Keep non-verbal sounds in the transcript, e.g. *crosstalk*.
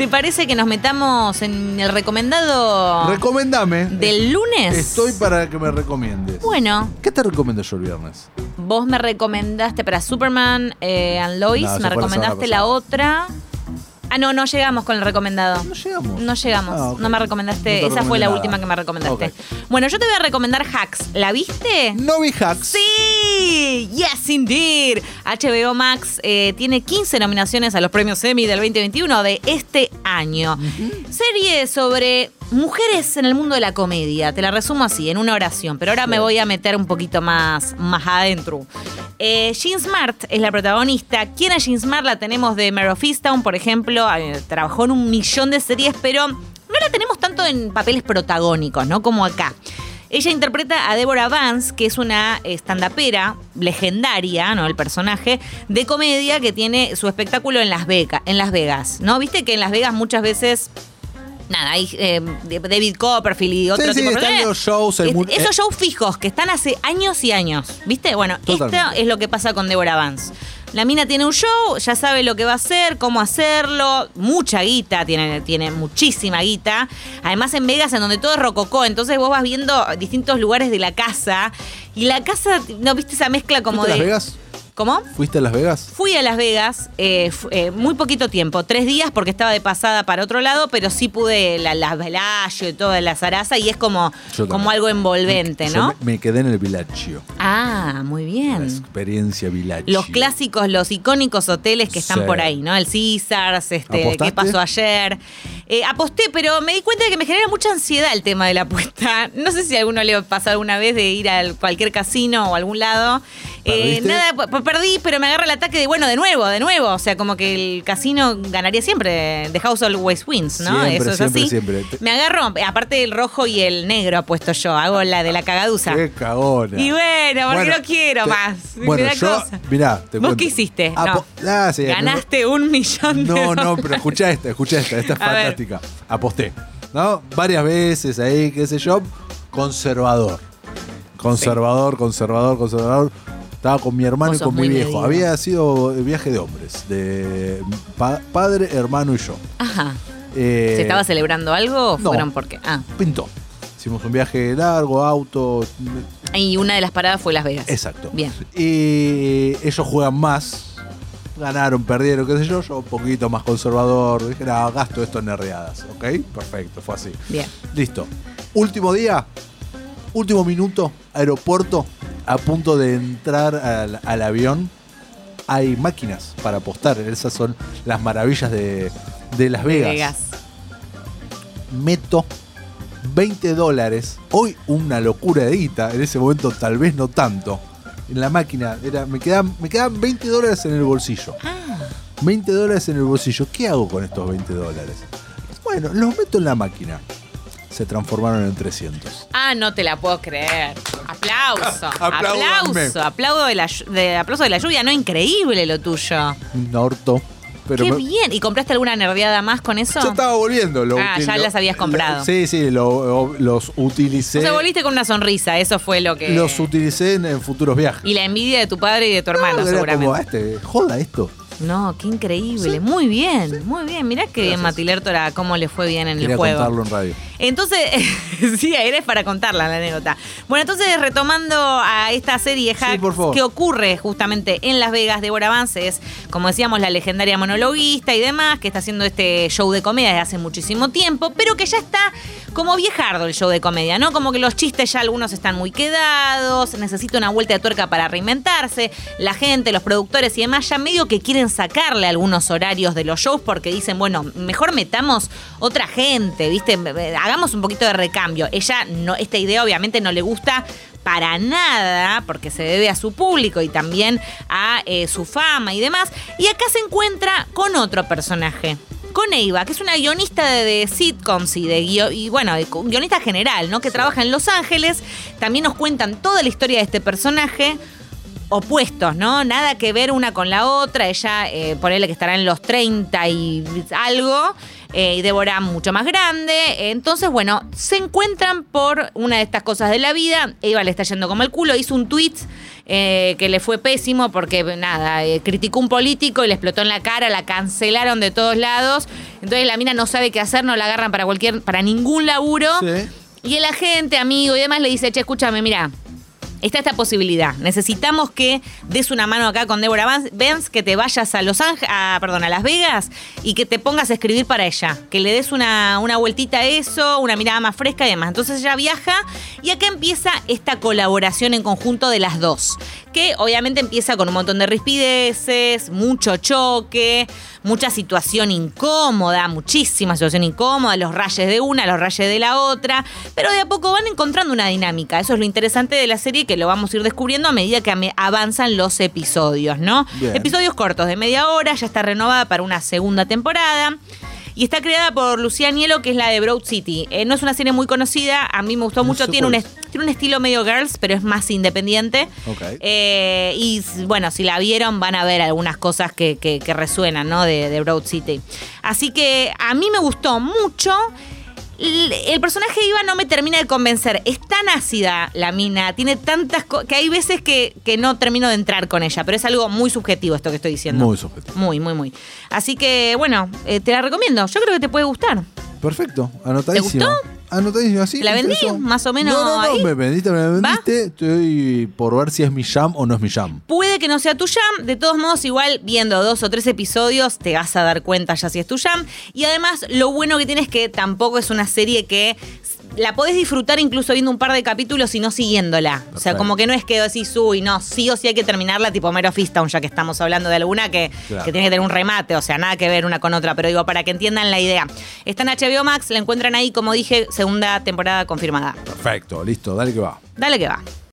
¿Te parece que nos metamos en el recomendado Recomendame. del lunes? Estoy para que me recomiendes. Bueno, ¿Qué te recomiendo yo el viernes? vos me recomendaste para Superman eh, and Lois, No, me la recomendaste la otra. Ah, no, no llegamos con el recomendado. No llegamos. No llegamos. Ah. No me recomendaste. No Esa fue la nada. última que me recomendaste. Bueno, yo te voy a recomendar Hacks. ¿La viste? No vi hacks. Sí, yes indeed. HBO Max eh, tiene 15 nominaciones a los premios Emmy del 2021 de este año. Serie sobre mujeres en el mundo de la comedia. Te la resumo así, en una oración, pero ahora me voy a meter un poquito más, más adentro. Eh, Jean Smart es la protagonista. ¿Quién es Jean Smart? La tenemos de Mare por ejemplo. Eh, trabajó en un millón de series, pero no la tenemos tanto en papeles protagónicos, ¿no? Como acá. Ella interpreta a Deborah Vance, que es una estandapera legendaria, ¿no? El personaje de comedia que tiene su espectáculo en Las Vegas, en Las Vegas, ¿no? Viste que en Las Vegas muchas veces nada, hay eh, David Copperfield y otro sí, tipo están de los shows, el Es- mu- Esos eh. shows fijos que están hace años y años, ¿viste? Bueno, esto es lo que pasa con Deborah Vance. La mina tiene un show, ya sabe lo que va a hacer, cómo hacerlo, mucha guita, tiene, tiene muchísima guita. Además en Vegas, en donde todo es rococó, entonces vos vas viendo distintos lugares de la casa y la casa, ¿no viste esa mezcla como ¿Fuiste a de... Las Vegas? ¿Cómo? ¿Fuiste a Las Vegas? Fui a Las Vegas eh, eh, muy poquito tiempo, tres días porque estaba de pasada para otro lado, pero sí pude la, la Bellagio y toda la zaraza y es como, como algo envolvente, ¿no? me, me quedé en el Villaggio. Ah, muy La bien. experiencia Villaggio. Los clásicos, los icónicos hoteles que están Sí. por ahí, ¿no? El Caesars, este, ¿Apostaste? ¿qué pasó ayer? Eh, aposté, pero me di cuenta de que me genera mucha ansiedad el tema de la apuesta. *laughs* No sé si a alguno le pasó alguna vez de ir a cualquier casino o algún lado. Eh, nada, perdí, pero me agarra el ataque de, bueno, de nuevo, de nuevo. O sea, como que el casino ganaría siempre. The House always wins, ¿no? Siempre, Eso es siempre, así. siempre. Me agarro, aparte el rojo y el negro apuesto yo. Hago la de la cagaduza. Qué cagona. Y bueno, porque Bueno, no quiero te- más. Me Bueno, da yo, cosa. mirá, te ¿Vos cuento. qué hiciste? Ah, sí, Ganaste un millón de No, no, dólares. pero escucha esta, escucha esta, esta es *laughs* A ver. fantástica. Aposté, ¿no? Varias veces ahí, qué sé yo, conservador. Conservador, conservador, conservador. Estaba con mi hermano y con mi viejo. medido. Había sido viaje de hombres, de pa- padre, hermano y yo. Ajá. Eh, ¿Se estaba celebrando algo o no. fueron porque? Ah. Pintó. Hicimos un viaje largo, auto. Y una de las paradas fue Las Vegas. Exacto. Bien. Y ellos juegan más. Ganaron, perdieron, qué sé yo. Yo un poquito más conservador. Dije, no, gasto esto en nerdeadas. ¿Ok? Perfecto, fue así. Bien. Listo. Último día, último minuto, aeropuerto, a punto de entrar al, al avión. Hay máquinas para apostar. Esas son las maravillas de, de Las Vegas. Vegas. Meto 20 dólares. Hoy una locura de guita. En ese momento tal vez no tanto. En la máquina era, me, quedaban, me quedaban 20 dólares en el bolsillo. Ah. 20 dólares en el bolsillo. ¿Qué hago con estos 20 dólares? Bueno, los meto en la máquina. Se transformaron en 300. Ah, no te la puedo creer. Aplauso. Aplauso. Aplauso de la, de, aplauso de la lluvia. No, increíble lo tuyo. Un orto. Pero Qué me- bien. ¿Y compraste alguna nerviada más con eso? yo estaba volviendo. Lo, Ah, ya las habías comprado. sí, sí, lo- los utilicé. O sea, volviste con una sonrisa. Eso fue lo que. Los utilicé en, en futuros viajes. Y la envidia de tu padre y de tu hermano, No, seguramente. como, este, joda esto. No, qué increíble. Muy bien, muy bien. Mirá Gracias. Matilertora, cómo le fue bien en Quería el juego. contarlo en radio. Entonces, *laughs* sí, eres para contarla la anécdota. Bueno, entonces retomando a esta serie Hacks, por favor. que ocurre justamente en Las Vegas, Deborah Vance es, como decíamos, la legendaria monologuista y demás, que está haciendo este show de comedia desde hace muchísimo tiempo, pero que ya está como viejardo el show de comedia, ¿no? Como que los chistes ya algunos están muy quedados, necesita una vuelta de tuerca para reinventarse, la gente, los productores y demás ya medio que quieren sacarle algunos horarios de los shows porque dicen, bueno, mejor metamos otra gente, ¿viste? Hagamos un poquito de recambio. Ella, no, esta idea obviamente no le gusta para nada, porque se debe a su público y también a eh, su fama y demás. Y acá se encuentra con otro personaje. Con Eva, que es una guionista de, de sitcoms y de guio- y bueno, de guionista general, ¿no? Que trabaja en Los Ángeles. También nos cuentan toda la historia de este personaje. Opuestos, ¿no? Nada que ver una con la otra. Ella, eh, ponele que estará en los 30 y algo, eh, y Débora mucho más grande. Entonces, bueno, se encuentran por una de estas cosas de la vida. Eva le está yendo como el culo, hizo un tweet eh, que le fue pésimo porque, nada, eh, criticó un político y le explotó en la cara, la cancelaron de todos lados. Entonces la mina no sabe qué hacer, no la agarran para cualquier, para ningún laburo. Sí. Y el agente, amigo y demás le dice, che, escúchame, mira, está esta posibilidad. Necesitamos que des una mano acá con Vance- Benz, que te vayas a Los Ángeles, perdón, a Las Vegas y que te pongas a escribir para ella. Que le des una, una vueltita a eso, una mirada más fresca y demás. Entonces ella viaja y acá empieza esta colaboración en conjunto de las dos. Que obviamente empieza con un montón de rispideces, mucho choque, mucha situación incómoda, muchísima situación incómoda, los rayes de una, los rayes de la otra, pero de a poco van encontrando una dinámica. Eso es lo interesante de la serie que lo vamos a ir descubriendo a medida que avanzan los episodios, ¿no? Bien. Episodios cortos de media hora, ya está renovada para una segunda temporada. Y está creada por Lucía Nielo, que es la de Broad City. Eh, no es una serie muy conocida, a mí me gustó No mucho. Tiene un, tiene estilo medio girls, pero es más independiente. Eh, y bueno, si la vieron van a ver algunas cosas que, que- que resuenan, ¿no? De, de Broad City. Así que a mí me gustó mucho. El personaje de Iva no me termina de convencer. Es tan ácida la mina, tiene tantas cosas que hay veces que, que no termino de entrar con ella, pero es algo muy subjetivo esto que estoy diciendo. Muy subjetivo. Muy, muy, muy. Así que, bueno, eh, te la recomiendo. Yo creo que te puede gustar. Perfecto, anotadísimo. gustó? Anotadísimo, así. ¿Te la vendí? interesó. Más o menos No, no, no, ahí. me vendiste, me vendiste. Estoy por ver si es mi jam o no es mi jam. Puede que no sea tu jam, de todos modos igual viendo dos o tres episodios te vas a dar cuenta ya si es tu jam. Y además lo bueno que tiene es que tampoco es una serie que la podés disfrutar incluso viendo un par de capítulos y no siguiéndola. O sea, como que no es que decís, uy, no, sí o sí hay que terminarla tipo Mero Fistown, ya que estamos hablando de alguna que, Claro. que tiene que tener un remate, o sea, nada que ver una con otra, pero digo, para que entiendan la idea. Está en HBO Max, la encuentran ahí, como dije, segunda temporada confirmada. Perfecto, listo, dale que va. Dale que va.